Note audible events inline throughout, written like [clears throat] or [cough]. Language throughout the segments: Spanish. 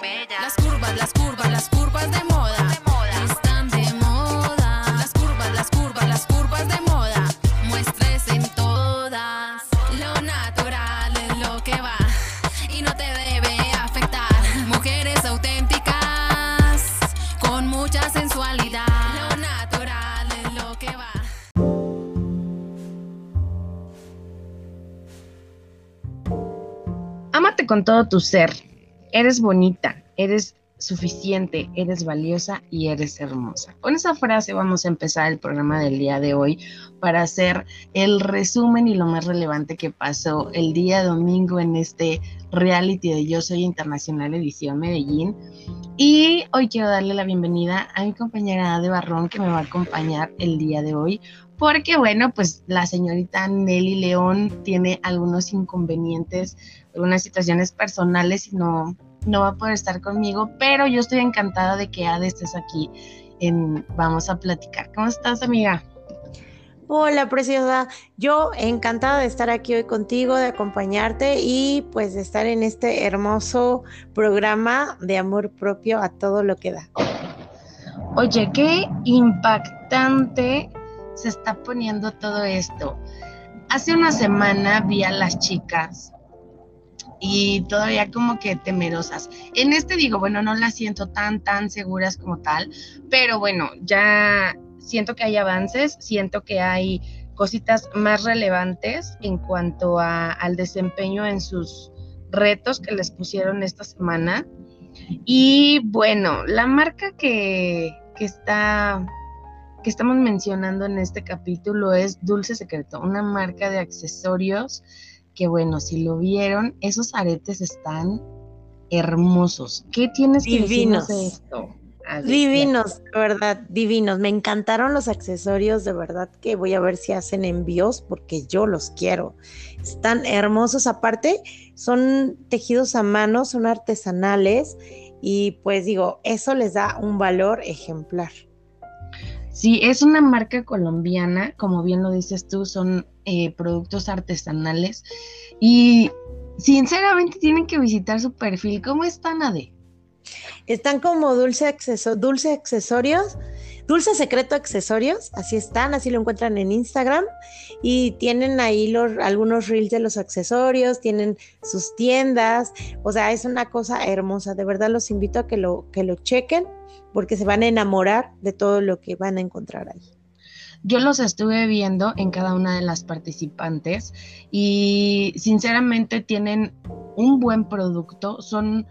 bien bella. Las curvas, las curvas, las curvas de moda. De moda. Están de moda. Las curvas, las curvas, las curvas de moda. Muestres en todas. Lo natural es lo que va. Y no te debe afectar. Mujeres auténticas. Con mucha sensualidad. Lo natural es lo que va. Ámate con todo tu ser. Eres bonita, eres suficiente, eres valiosa y eres hermosa. Con esa frase vamos a empezar el programa del día de hoy para hacer el resumen y lo más relevante que pasó el día domingo en este reality de Yo Soy Internacional Edición Medellín. Y hoy quiero darle la bienvenida a mi compañera Ade Barrón que me va a acompañar el día de hoy porque bueno, pues la señorita Nelly León tiene algunos inconvenientes, algunas situaciones personales y no, no va a poder estar conmigo, pero yo estoy encantada de que Ade estés aquí en Vamos a platicar. ¿Cómo estás, amiga? Hola, preciosa. Yo encantada de estar aquí hoy contigo, de acompañarte y pues de estar en este hermoso programa de amor propio a todo lo que da. Oye, qué impactante se está poniendo todo esto. Hace una semana vi a las chicas y todavía como que temerosas. En este digo, bueno, no las siento tan, tan seguras como tal, pero bueno, ya siento que hay avances, siento que hay cositas más relevantes en cuanto a, al desempeño en sus retos que les pusieron esta semana. Y bueno, la marca que, que está que estamos mencionando en este capítulo es Dulce Secreto, una marca de accesorios que bueno, si lo vieron, esos aretes están hermosos. ¿Qué tienes que Divinos. decirnos de esto? Divinos, de verdad, divinos. Me encantaron los accesorios, de verdad que voy a ver si hacen envíos porque yo los quiero. Están hermosos. Aparte, son tejidos a mano, son artesanales y pues digo, eso les da un valor ejemplar. Sí, es una marca colombiana, como bien lo dices tú, son eh, productos artesanales y sinceramente tienen que visitar su perfil. ¿Cómo están, Ade? Están como dulce, acceso, dulce accesorios, dulce secreto accesorios, así están, así lo encuentran en Instagram y tienen ahí los, algunos reels de los accesorios, tienen sus tiendas, o sea, es una cosa hermosa, de verdad los invito a que lo, que lo chequen porque se van a enamorar de todo lo que van a encontrar ahí. Yo los estuve viendo en cada una de las participantes y sinceramente tienen un buen producto. Son,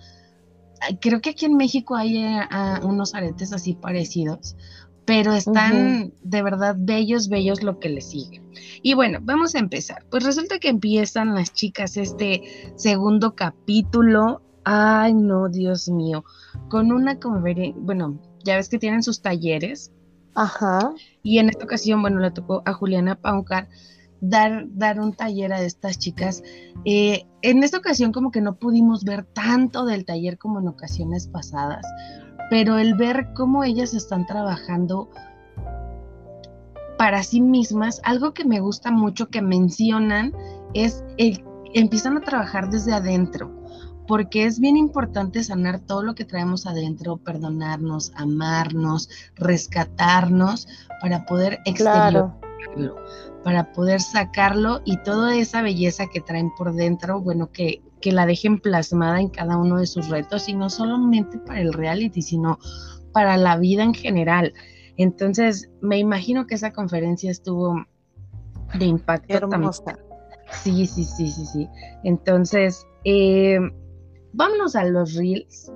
creo que aquí en México hay eh, unos aretes así parecidos, pero están de verdad bellos, bellos lo que les sigue. Y bueno, vamos a empezar. Pues resulta que empiezan las chicas este segundo capítulo. Ay, no, Dios mío. Con una conferencia, bueno, ya ves que tienen sus talleres Ajá. y en esta ocasión, bueno, le tocó a Juliana Paucar dar, dar un taller a estas chicas. Eh, en esta ocasión como que no pudimos ver tanto del taller como en ocasiones pasadas, pero el ver cómo ellas están trabajando para sí mismas, algo que me gusta mucho que mencionan es el empiezan a trabajar desde adentro, porque es bien importante sanar todo lo que traemos adentro, perdonarnos, amarnos, rescatarnos para poder Claro. exteriorarlo, para poder sacarlo y toda esa belleza que traen por dentro, bueno, que, que la dejen plasmada en cada uno de sus retos y no solamente para el reality, sino para la vida en general. Entonces, me imagino que esa conferencia estuvo de impacto también. Sí, sí, sí, sí, sí. Entonces, eh, vámonos a los reels.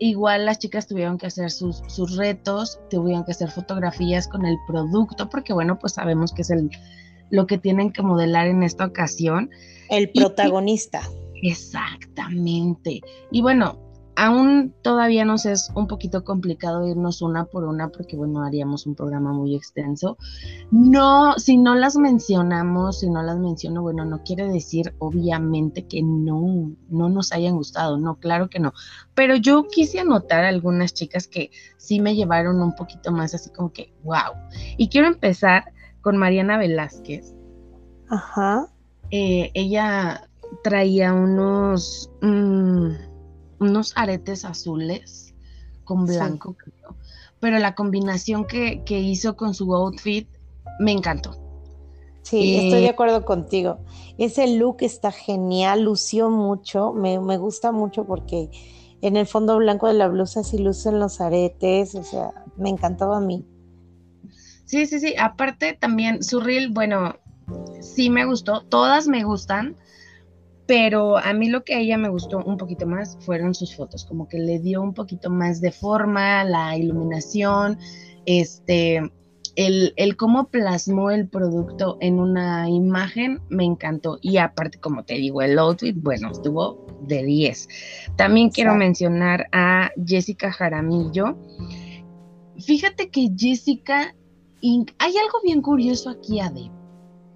Igual las chicas tuvieron que hacer sus, sus retos, tuvieron que hacer fotografías con el producto, porque bueno, pues sabemos que es el, lo que tienen que modelar en esta ocasión. El Y- protagonista. Exactamente. Y bueno, aún todavía nos es un poquito complicado irnos una por una porque bueno, haríamos un programa muy extenso. No, si no las mencionamos, si no las menciono, bueno, no quiere decir obviamente que no, no nos hayan gustado, no, claro que no. Pero yo quise anotar algunas chicas que sí me llevaron un poquito más así como que, wow. Y quiero empezar con Mariana Velázquez Ajá. eh, ella traía unos, mm, unos aretes azules con blanco, creo. Pero la combinación que, que hizo con su outfit me encantó. Sí, estoy de eh, acuerdo contigo. Ese look está genial, lució mucho, me, gusta mucho porque en el fondo blanco de la blusa sí lucen los aretes, o sea, me encantaba a mí. Sí, sí, sí. Aparte también su reel, bueno, sí me gustó, todas me gustan, pero a mí lo que a ella me gustó un poquito más fueron sus fotos, como que le dio un poquito más de forma, la iluminación, este, el, cómo plasmó el producto en una imagen me encantó. Y aparte, como te digo, el outfit, bueno, estuvo de 10. También quiero mencionar a Jessica Jaramillo. Fíjate que Jessica, hay algo bien curioso aquí, Ade.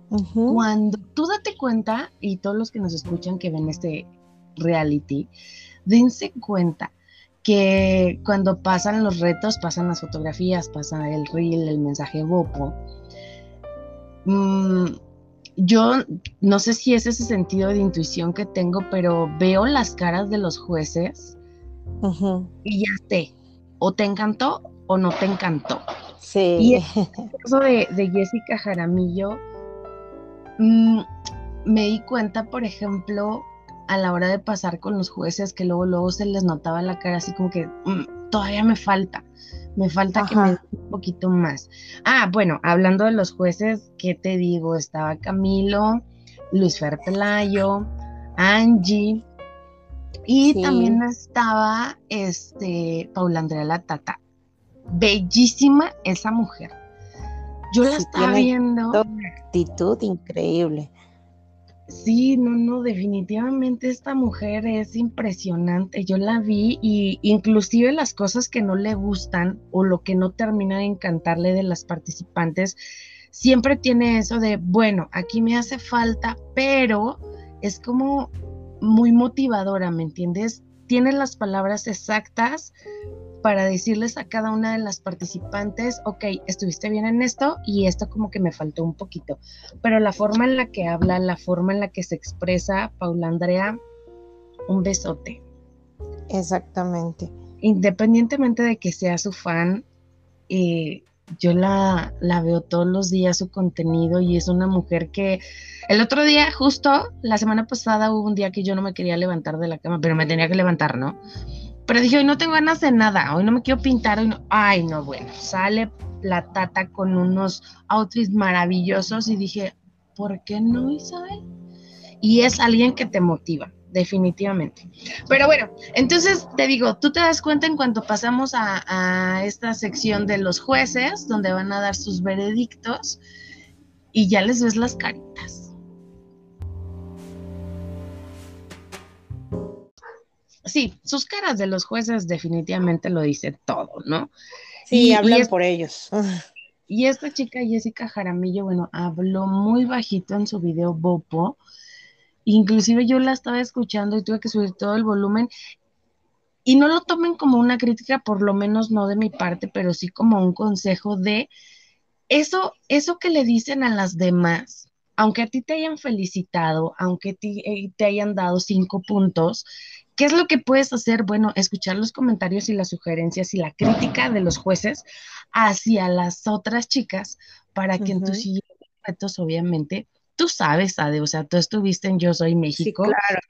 Cuando tú date cuenta, y todos los que nos escuchan que ven este reality, dense cuenta que cuando pasan los retos, pasan las fotografías, pasa el reel, el mensaje Bopo. Mm, yo no sé si es ese sentido de intuición que tengo, pero veo las caras de los jueces y ya sé, o te encantó o no te encantó. Sí. Y [laughs] el caso de, Jessica Jaramillo, mm, me di cuenta, por ejemplo, a la hora de pasar con los jueces que luego luego se les notaba la cara así como que mm, todavía me falta, me falta que me un poquito más. Ah, bueno, hablando de los jueces, ¿qué te digo? Estaba Camilo, Luis Fer Pelayo, Angie y también estaba este Paula Andrea Latata. Bellísima esa mujer. Yo la estaba viendo. actitud increíble. Sí, no, no, definitivamente esta mujer es impresionante. Yo la vi y inclusive las cosas que no le gustan o lo que no termina de encantarle de las participantes, siempre tiene eso de, bueno, aquí me hace falta, pero es como muy motivadora, ¿me entiendes? Tiene las palabras exactas para decirles a cada una de las participantes, ok, estuviste bien en esto y esto como que me faltó un poquito. Pero la forma en la que habla, la forma en la que se expresa, Paula Andrea, un besote. Exactamente. Independientemente de que sea su fan, eh, yo la, la, veo todos los días su contenido y es una mujer que el otro día, justo la semana pasada, hubo un día que yo no me quería levantar de la cama, pero me tenía que levantar, ¿no? Pero dije, hoy no tengo ganas de nada, hoy no me quiero pintar, hoy no. Ay, no, bueno, sale la tata con unos outfits maravillosos y dije, ¿por qué no, Isabel? Y es alguien que te motiva, definitivamente. Pero bueno, entonces te digo, tú te das cuenta en cuanto pasamos a, esta sección de los jueces, donde van a dar sus veredictos, y ya les ves las caritas. Sí, sus caras de los jueces definitivamente lo dice todo, ¿no? Sí, hablan por ellos. [laughs] Y esta chica Jessica Jaramillo, bueno, habló muy bajito en su video Bopo. Inclusive yo la estaba escuchando y tuve que subir todo el volumen. Y no lo tomen como una crítica, por lo menos no de mi parte, pero sí como un consejo de eso, eso que le dicen a las demás, aunque a ti te hayan felicitado, aunque te, eh, te hayan dado cinco puntos, ¿Qué es lo que puedes hacer? Bueno, escuchar los comentarios y las sugerencias y la crítica de los jueces hacia las otras chicas para que en tus siguientes retos, obviamente, tú sabes, Ade, o sea, tú estuviste en Yo Soy México. Sí, claro.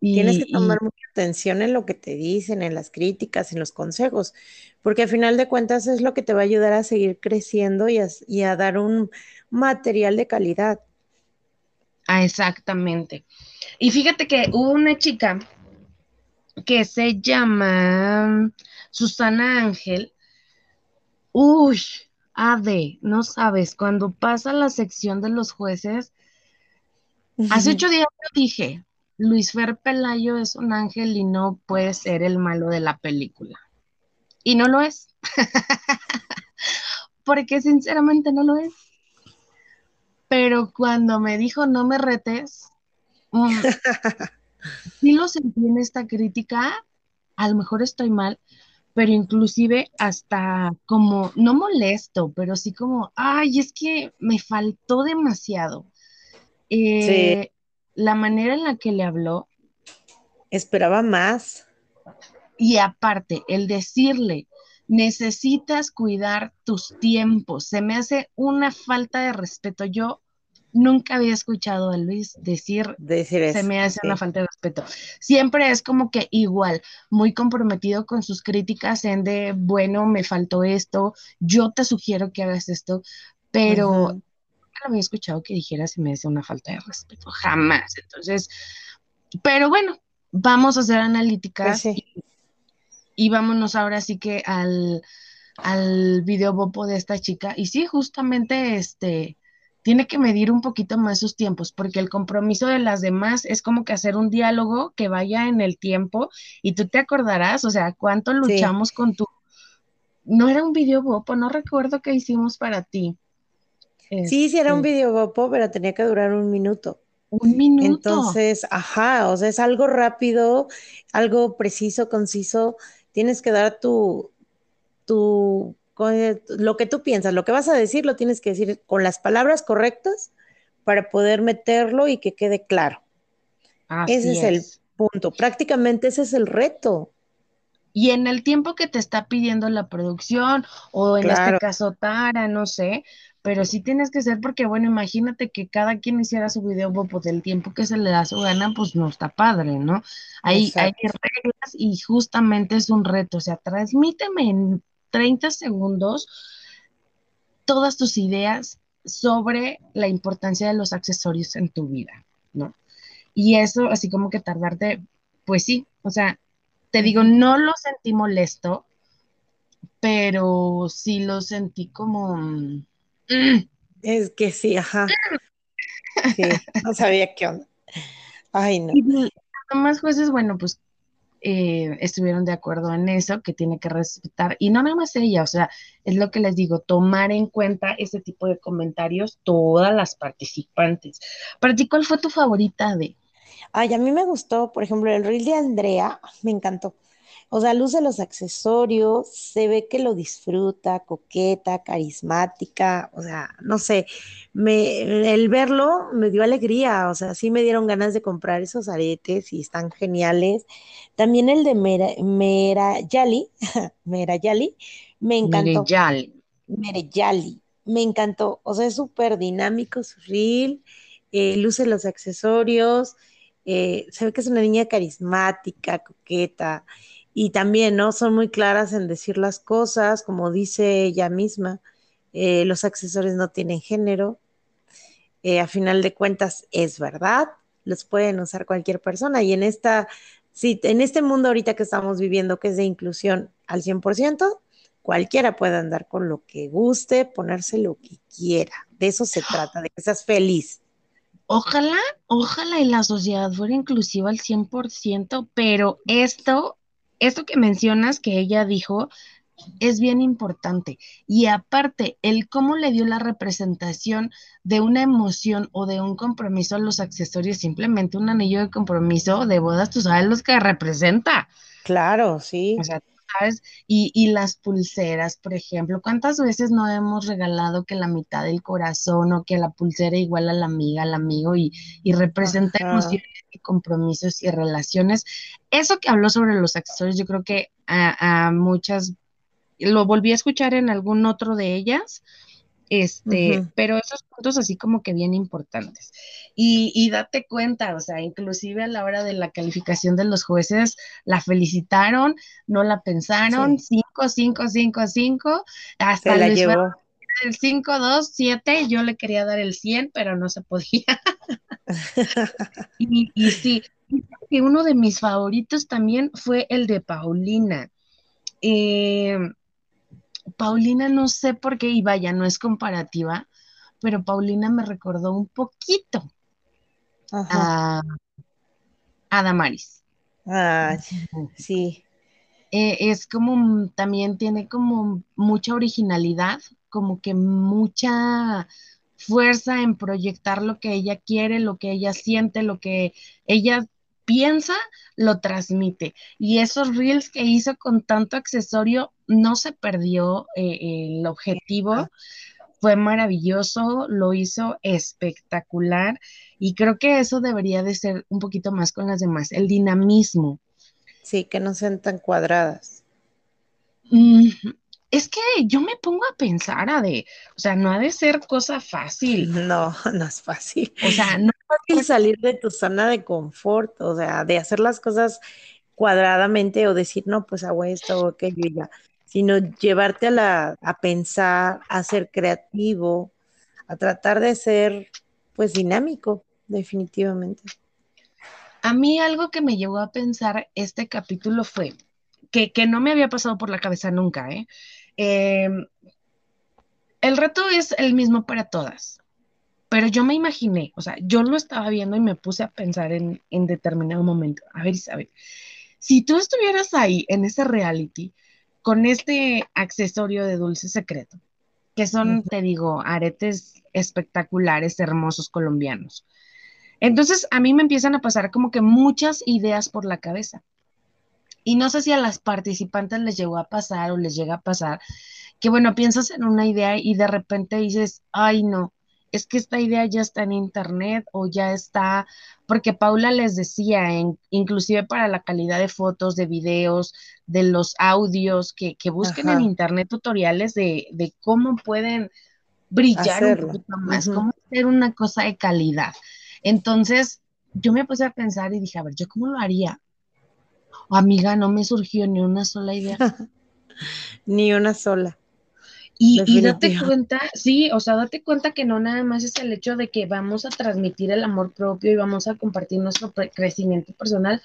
Tienes que tomar mucha atención en lo que te dicen, en las críticas, en los consejos, porque al final de cuentas es lo que te va a ayudar a seguir creciendo y a, y a dar un material de calidad. Ah, exactamente. Y fíjate que hubo una chica que se llama Susana Ángel. Uy, Ade, no sabes, cuando pasa la sección de los jueces, hace ocho días yo dije, Luis Fer Pelayo es un ángel y no puede ser el malo de la película. Y no lo es. [laughs] Porque sinceramente no lo es. Pero cuando me dijo no me retes, mm, [laughs] sí lo sentí en esta crítica, a lo mejor estoy mal, pero inclusive hasta como, no molesto, pero sí como, ay, es que me faltó demasiado. Eh, la manera en la que le habló. Esperaba más. Y aparte, el decirle, necesitas cuidar tus tiempos, se me hace una falta de respeto. Yo nunca había escuchado a Luis decir, Decir se me hace sí. una falta de respeto. Siempre es como que igual, muy comprometido con sus críticas en de, bueno, me faltó esto, yo te sugiero que hagas esto, pero Ujú. nunca lo había escuchado que dijera se me hace una falta de respeto, jamás. Entonces, pero bueno, vamos a hacer Pues analíticas sí. y, y vámonos ahora sí que al, al video bopo de esta chica. Y sí, justamente este tiene que medir un poquito más sus tiempos, porque el compromiso de las demás es como que hacer un diálogo que vaya en el tiempo y tú te acordarás, o sea, cuánto Sí. luchamos con tu... No era un video bopo, no recuerdo qué hicimos para ti. Sí, sí era un Este, video guapo, pero tenía que durar un minuto. un minuto. Entonces, ajá, o sea, es algo rápido, algo preciso, conciso. Tienes que dar tu, tu, co- lo que tú piensas, lo que vas a decir, lo tienes que decir con las palabras correctas para poder meterlo y que quede claro. Ese es el punto. Prácticamente ese es el reto. Y en el tiempo que te está pidiendo la producción, o en este caso Tara, no sé, pero sí tienes que ser porque, bueno, imagínate que cada quien hiciera su video bopo del tiempo que se le da su gana, pues no está padre, ¿no? Hay, hay reglas y justamente es un reto, o sea, transmíteme en 30 segundos todas tus ideas sobre la importancia de los accesorios en tu vida, ¿no? Y eso, así como que tardarte, pues sí, o sea, te digo, no lo sentí molesto, pero sí lo sentí como, mm, Es que sí, ajá. [laughs] Sí, no sabía qué onda. Ay, no. Y los demás jueces, bueno, pues eh, estuvieron de acuerdo en eso, que tiene que respetar, y no nada más ella, o sea, es lo que les digo, tomar en cuenta ese tipo de comentarios todas las participantes. Para ti, ¿cuál fue tu favorita de? Ay, a mí me gustó, por ejemplo, el reel de Andrea, me encantó. O sea, luce los accesorios, se ve que lo disfruta, coqueta, carismática, o sea, no sé, me, el verlo me dio alegría, o sea, sí me dieron ganas de comprar esos aretes y están geniales. También el de Mera, Merayali, [laughs] Merayali, me encantó. Mireyal. Mereyali, me encantó, o sea, es súper dinámico su reel, eh, luce los accesorios, eh, se ve que es una niña carismática, coqueta, y también, ¿no? Son muy claras en decir las cosas, como dice ella misma, eh, los accesorios no tienen género, eh, a final de cuentas es verdad, los pueden usar cualquier persona, y en esta, sí, en este mundo ahorita que estamos viviendo, que es de inclusión al 100%, cualquiera puede andar con lo que guste, ponerse lo que quiera. De eso se trata, de que seas feliz. Ojalá, ojalá y la sociedad fuera inclusiva al 100%, pero esto, esto que mencionas que ella dijo es bien importante. Y aparte, el cómo le dio la representación de una emoción o de un compromiso a los accesorios, simplemente un anillo de compromiso de bodas, tú sabes los que representa. Claro, sí. O sea, y, y las pulseras, por ejemplo, ¿cuántas veces no hemos regalado que la mitad del corazón o que la pulsera igual a la amiga, al amigo y, y representa Ajá. emociones y compromisos y relaciones? Eso que habló sobre los accesorios, yo creo que a, a muchas, lo volví a escuchar en algún otro de ellas, este, pero esos puntos así como que bien importantes. Y, y date cuenta, o sea, inclusive a la hora de la calificación de los jueces, la felicitaron, no la pensaron, Sí. 5, 5, 5, 5, hasta Se la Luis Fer- llevó. el 5, 2, 7, yo le quería dar el 100, pero no se podía. [laughs] Y, y sí, y uno de mis favoritos también fue el de Paulina. Eh, Paulina no sé por qué, y vaya, no es comparativa, pero Paulina me recordó un poquito Ajá. a, a Damaris. Ay, sí. Eh, es como, también tiene como mucha originalidad, como que mucha fuerza en proyectar lo que ella quiere, lo que ella siente, lo que ella piensa, lo transmite. Y esos reels que hizo con tanto accesorio, no se perdió eh, el objetivo, fue maravilloso, lo hizo espectacular y creo que eso debería de ser un poquito más con las demás, el dinamismo. Sí, que no sean tan cuadradas. Mm, es que yo me pongo a pensar a de, o sea, no ha de ser cosa fácil. [laughs] No, no es fácil. O sea, no es fácil salir de tu zona de confort, o sea, de hacer las cosas cuadradamente o decir, no, pues hago esto o aquello y ya, sino llevarte a, la, a pensar, a ser creativo, a tratar de ser, pues, dinámico, definitivamente. A mí algo que me llevó a pensar este capítulo fue que, que no me había pasado por la cabeza nunca, ¿eh? Em, el reto es el mismo para todas, pero yo me imaginé, o sea, yo lo estaba viendo y me puse a pensar en, en determinado momento. A ver, Isabel, si tú estuvieras ahí en ese reality con este accesorio de dulce secreto, que son, te digo, aretes espectaculares, hermosos colombianos. Entonces a mí me empiezan a pasar como que muchas ideas por la cabeza. Y no sé si a las participantes les llegó a pasar o les llega a pasar que, bueno, piensas en una idea y de repente dices, ay, no, es que esta idea ya está en internet o ya está, porque Paula les decía, en, inclusive para la calidad de fotos, de videos, de los audios, que, busquen en internet tutoriales de, cómo pueden brillar un poquito más, cómo hacer una cosa de calidad. Entonces, yo me puse a pensar y dije, a ver, ¿yo cómo lo haría? Oh, amiga, no me surgió ni una sola idea. [laughs] ni una sola. Y, date cuenta, sí, o sea, date cuenta que no nada más es el hecho de que vamos a transmitir el amor propio y vamos a compartir nuestro crecimiento personal.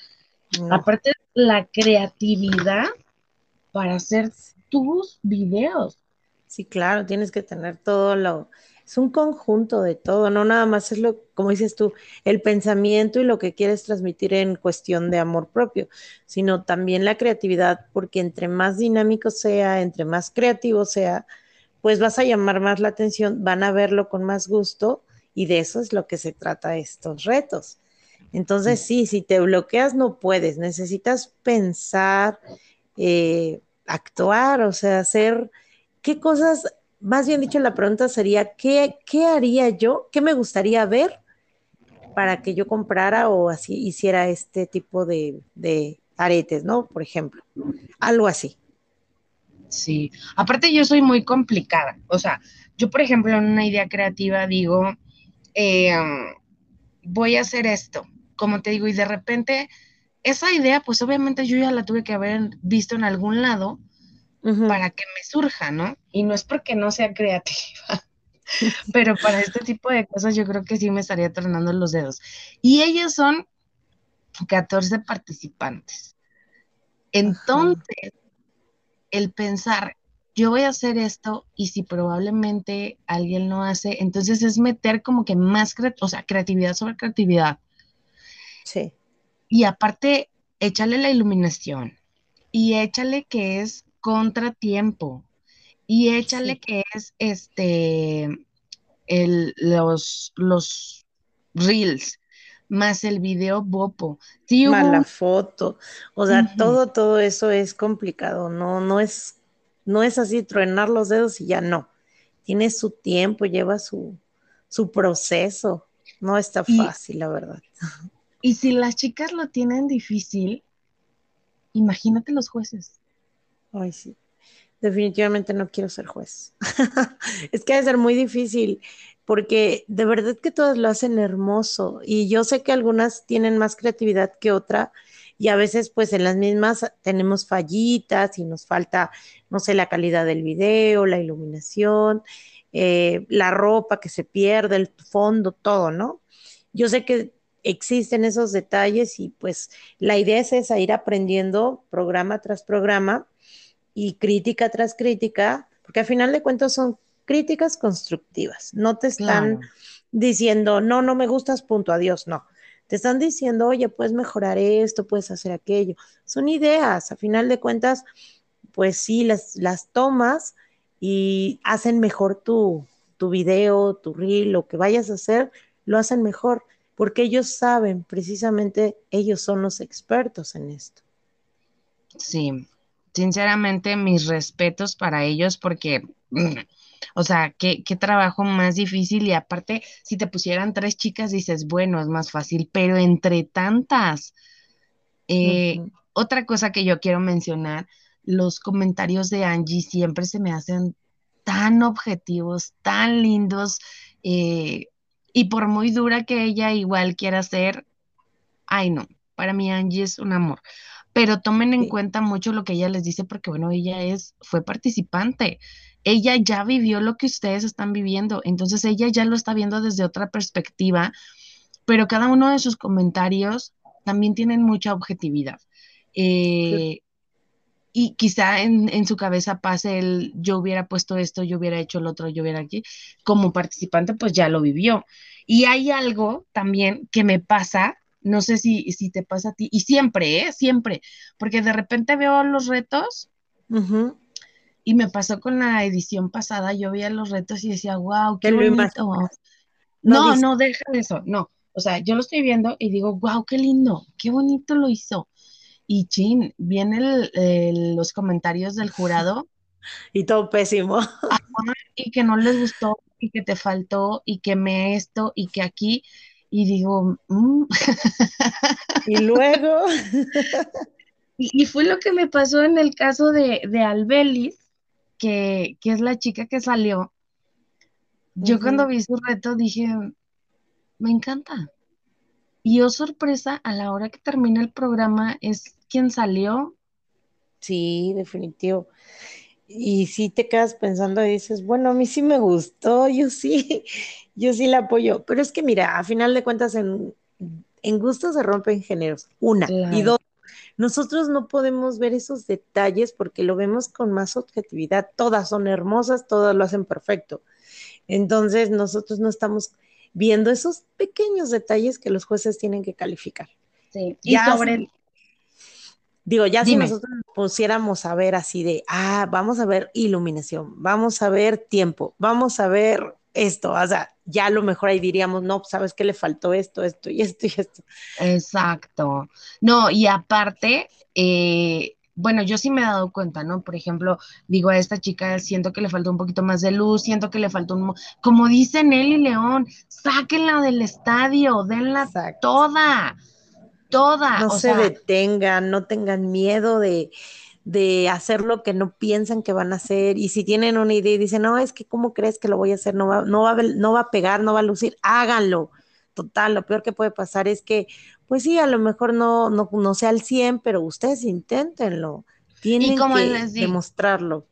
Aparte, la creatividad para hacer tus videos. Sí, claro, tienes que tener todo lo, es un conjunto de todo, no nada más es lo, como dices tú, el pensamiento y lo que quieres transmitir en cuestión de amor propio, sino también la creatividad, porque entre más dinámico sea, entre más creativo sea, pues vas a llamar más la atención, van a verlo con más gusto y de eso es lo que se trata estos retos. Entonces, sí, si te bloqueas no puedes, necesitas pensar, eh, actuar, o sea, hacer qué cosas más bien dicho, la pregunta sería, ¿qué, qué haría yo? ¿Qué me gustaría ver para que yo comprara o así hiciera este tipo de, aretes, ¿no? Por ejemplo, algo así. Sí, aparte yo soy muy complicada, o sea, yo por ejemplo en una idea creativa digo, eh, voy a hacer esto, como te digo, y de repente esa idea, pues obviamente yo ya la tuve que haber visto en algún lado para que me surja, ¿no? Y no es porque no sea creativa, [laughs] pero para este tipo de cosas yo creo que sí me estaría tornando los dedos. Y ellas son 14 participantes. Entonces, el pensar, yo voy a hacer esto y si probablemente alguien lo hace, entonces es meter como que más, o sea, creatividad sobre creatividad. Sí. Y aparte, échale la iluminación y échale que es contratiempo. Y échale que es este el, los, los reels, más el video bopo. Sí, foto. O sea, todo, todo eso es complicado. No, no es, no es así truenar los dedos y ya no. Tiene su tiempo, lleva su, su proceso. No está fácil, la verdad. Y si las chicas lo tienen difícil, imagínate los jueces. Ay, sí. Definitivamente no quiero ser juez. [laughs] es que debe ser muy difícil porque de verdad que todas lo hacen hermoso y yo sé que algunas tienen más creatividad que otra y a veces pues en las mismas tenemos fallitas y nos falta, no sé, la calidad del video, la iluminación, eh, la ropa que se pierde, el fondo, todo, ¿no? Yo sé que existen esos detalles y pues la idea es esa, ir aprendiendo programa tras programa y crítica tras crítica, porque al final de cuentas son críticas constructivas, no te están diciendo, no, no me gustas, punto, adiós, no. Te están diciendo, oye, puedes mejorar esto, puedes hacer aquello. Son ideas, a final de cuentas, pues sí, las, las tomas y hacen mejor tu, tu video, tu reel, lo que vayas a hacer, lo hacen mejor, porque ellos saben, precisamente ellos son los expertos en esto. Sí, sinceramente mis respetos para ellos porque, o sea, qué, qué trabajo más difícil y aparte, si te pusieran tres chicas, dices, bueno, es más fácil, pero entre tantas, eh, otra cosa que yo quiero mencionar, los comentarios de Angie siempre se me hacen tan objetivos, tan lindos, eh, y por muy dura que ella igual quiera ser, ay no, para mí Angie es un amor. Pero tomen en cuenta mucho lo que ella les dice, porque bueno, ella es, fue participante. Ella ya vivió lo que ustedes están viviendo, entonces ella ya lo está viendo desde otra perspectiva, pero cada uno de sus comentarios también tienen mucha objetividad. Eh, y quizá en, su cabeza pase el yo hubiera puesto esto, yo hubiera hecho el otro, yo hubiera aquí, como participante pues ya lo vivió. Y hay algo también que me pasa, no sé si, si te pasa a ti, y siempre, ¿eh? Siempre, porque de repente veo los retos y me pasó con la edición pasada, yo veía los retos y decía, wow, qué bonito. No, no, deja eso, no. O sea, yo lo estoy viendo y digo, wow, qué lindo, qué bonito lo hizo y chin, vienen los comentarios del jurado. [laughs] Y todo pésimo. y que no les gustó, y que te faltó, y que me esto, y que aquí, y digo, mm". [laughs] y luego. y, fue lo que me pasó en el caso de, de Albelis, que, es la chica que salió. Yo cuando vi su reto dije, me encanta. Y oh sorpresa, a la hora que termina el programa es quien salió. Sí, definitivo. Y si te quedas pensando y dices, bueno, a mí sí me gustó, yo sí, yo sí la apoyo. Pero es que mira, a final de cuentas en, en gusto se rompen géneros. Una. Y dos, nosotros no podemos ver esos detalles porque lo vemos con más objetividad. Todas son hermosas, todas lo hacen perfecto. Entonces nosotros no estamos viendo esos pequeños detalles que los jueces tienen que calificar. Sí, y sobre, Digo, ya si nosotros nos pusiéramos a ver así de, ah, vamos a ver iluminación, vamos a ver tiempo, vamos a ver esto, o sea, ya a lo mejor ahí diríamos, no, pues, sabes que le faltó esto, esto y esto y esto. Exacto. No, y aparte, eh, bueno, yo sí me he dado cuenta, ¿no? Por ejemplo, digo a esta chica, siento que le faltó un poquito más de luz, siento que le faltó un, como dicen él y León, sáquenla del estadio, denla toda toda. No se detengan, no tengan miedo de, hacer lo que no piensan que van a hacer. Y si tienen una idea y dicen, no, es que cómo crees que lo voy a hacer, no va, no va, no va a pegar, no va a lucir, háganlo. Total, lo peor que puede pasar es que, pues sí, a lo mejor no, no, no sea al 100, pero ustedes inténtenlo. Tienen que demostrarlo.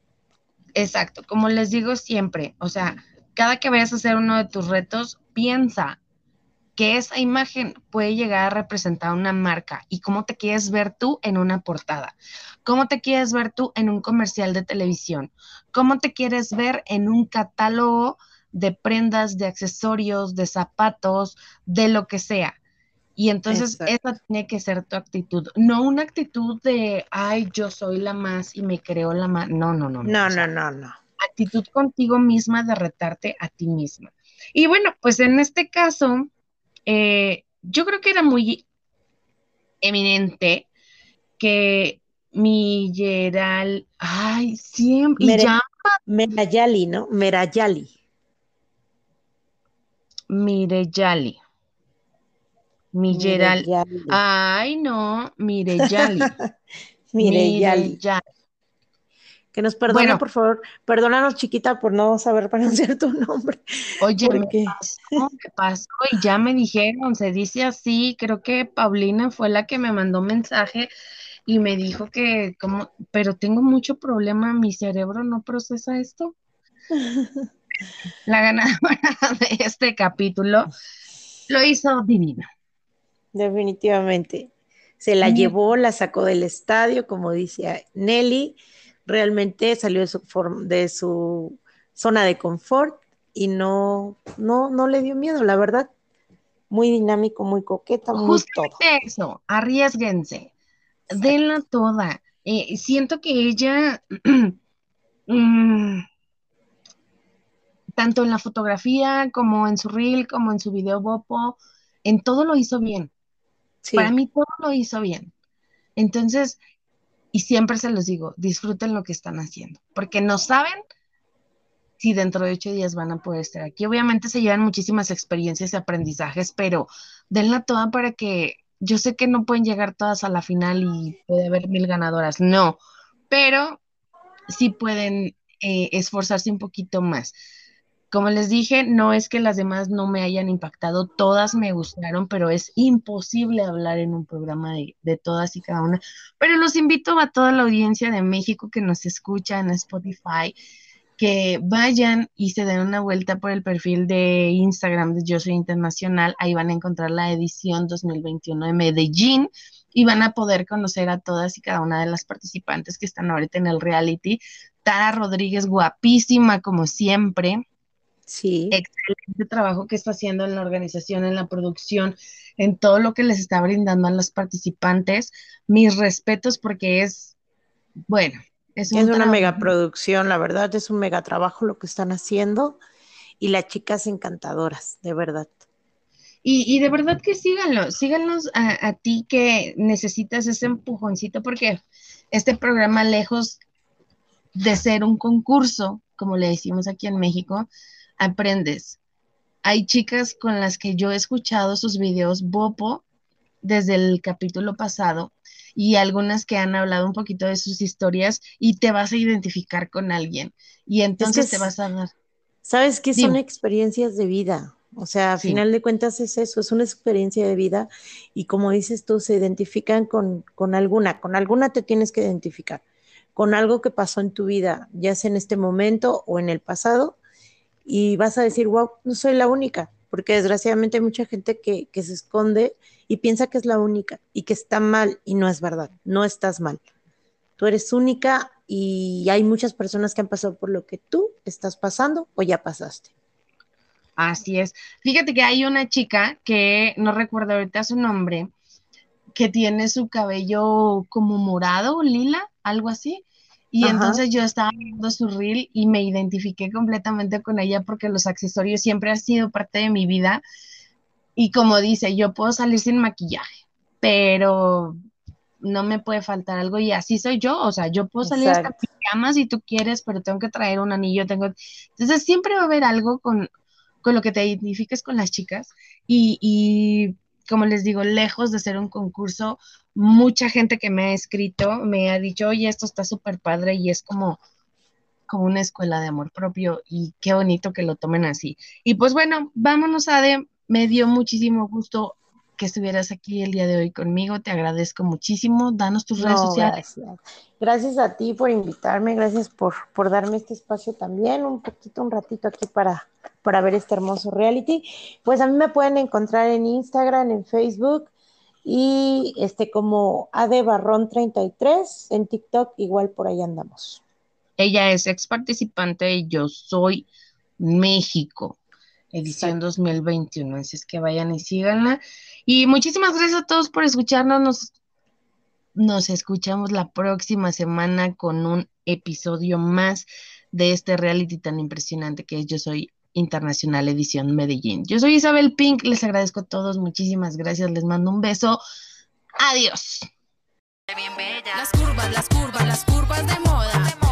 Exacto, como les digo siempre, o sea, cada que vayas a hacer uno de tus retos, piensa, que esa imagen puede llegar a representar una marca y cómo te quieres ver tú en una portada, cómo te quieres ver tú en un comercial de televisión, cómo te quieres ver en un catálogo de prendas, de accesorios, de zapatos, de lo que sea. Y entonces esa tiene que ser tu actitud, no una actitud de, ay, yo soy la más y me creo la más. No, no, no. No, no, no, no. Actitud contigo misma de retarte a ti misma. Y bueno, pues en este caso, eh, yo creo que era muy eminente que mi ay, siempre, Merayali, ¿no? Merayali. Mireyali. Mi Geral, ay, no, Mireyali. [laughs] Mireyali. Mireyali. Que nos perdone, por favor. Perdónanos, chiquita, por no saber pronunciar tu nombre. Oye, ¿qué pasó? ¿qué pasó? Y ya me dijeron, se dice así. Creo que Paulina fue la que me mandó mensaje y me dijo que, como, pero tengo mucho problema, mi cerebro no procesa esto. la ganadora de este capítulo lo hizo divina. Definitivamente. Se la llevó, la sacó del estadio, como dice Nelly realmente salió de su, de su zona de confort y no, no, no le dio miedo, la verdad. Muy dinámico, muy coqueta, muy todo. eso, arriesguense, denla toda. Eh, siento que ella, [clears throat] mm, tanto en la fotografía como en su reel, como en su video bopo, en todo lo hizo bien. Para mí todo lo hizo bien. Entonces, y siempre se los digo, disfruten lo que están haciendo, porque no saben si dentro de ocho días van a poder estar aquí. Obviamente se llevan muchísimas experiencias y aprendizajes, pero denla toda para que yo sé que no pueden llegar todas a la final y puede haber mil ganadoras, no, pero sí pueden eh, esforzarse un poquito más. Como les dije, no es que las demás no me hayan impactado, todas me gustaron, pero es imposible hablar en un programa de, de, todas y cada una. Pero los invito a toda la audiencia de México que nos escucha en Spotify, que vayan y se den una vuelta por el perfil de Instagram de Yo Soy Internacional. Ahí van a encontrar la edición 2021 de Medellín y van a poder conocer a todas y cada una de las participantes que están ahorita en el reality. Tara Rodríguez, guapísima como siempre. Sí. Excelente trabajo que está haciendo en la organización, en la producción, en todo lo que les está brindando a los participantes. Mis respetos porque es, bueno, es, es una mega producción, la verdad, es un mega trabajo lo que están haciendo y las chicas encantadoras, de verdad. Y, y de verdad que síganlo, síganos a, a ti que necesitas ese empujoncito porque este programa, lejos de ser un concurso, como le decimos aquí en México, aprendes. Hay chicas con las que yo he escuchado sus videos Bopo desde el capítulo pasado y algunas que han hablado un poquito de sus historias y te vas a identificar con alguien y entonces te vas a dar. ¿Sabes qué? Son experiencias de vida. O sea, a final de cuentas es eso, es una experiencia de vida y como dices tú, se identifican con, con alguna, con alguna te tienes que identificar, con algo que pasó en tu vida, ya sea en este momento o en el pasado, y vas a decir, wow, no soy la única, porque desgraciadamente hay mucha gente que, se esconde y piensa que es la única y que está mal y no es verdad, no estás mal. Tú eres única y hay muchas personas que han pasado por lo que tú estás pasando o ya pasaste. Así es. Fíjate que hay una chica que no recuerdo ahorita su nombre, que tiene su cabello como morado, lila, algo así, y entonces yo estaba viendo su reel y me identifiqué completamente con ella porque los accesorios siempre han sido parte de mi vida. Y como dice, yo puedo salir sin maquillaje, pero no me puede faltar algo y así soy yo, o sea, yo puedo salir hasta pijamas si tú quieres, pero tengo que traer un anillo, tengo... Entonces siempre va a haber algo con, con lo que te identifiques con las chicas. Y, y como les digo, lejos de ser un concurso, mucha gente que me ha escrito me ha dicho, oye, esto está súper padre y es como, como una escuela de amor propio y qué bonito que lo tomen así. Y pues bueno, vámonos, Ade, me dio muchísimo gusto que estuvieras aquí el día de hoy conmigo. Te agradezco muchísimo. Danos tus redes sociales. Gracias. gracias. a ti por invitarme, gracias por, por darme este espacio también, un poquito, un ratito aquí para, para ver este hermoso reality. Pues a mí me pueden encontrar en Instagram, en Facebook y este como Ade Barrón 33, en TikTok igual por ahí andamos. Ella es ex participante y yo soy México edición 2021. Así es que vayan y síganla. Y muchísimas gracias a todos por escucharnos. Nos, nos escuchamos la próxima semana con un episodio más de este reality tan impresionante que es Yo Soy Internacional Edición Medellín. Yo soy Isabel Pink, les agradezco a todos, muchísimas gracias, les mando un beso. Adiós. Las curvas, las curvas, las curvas de moda.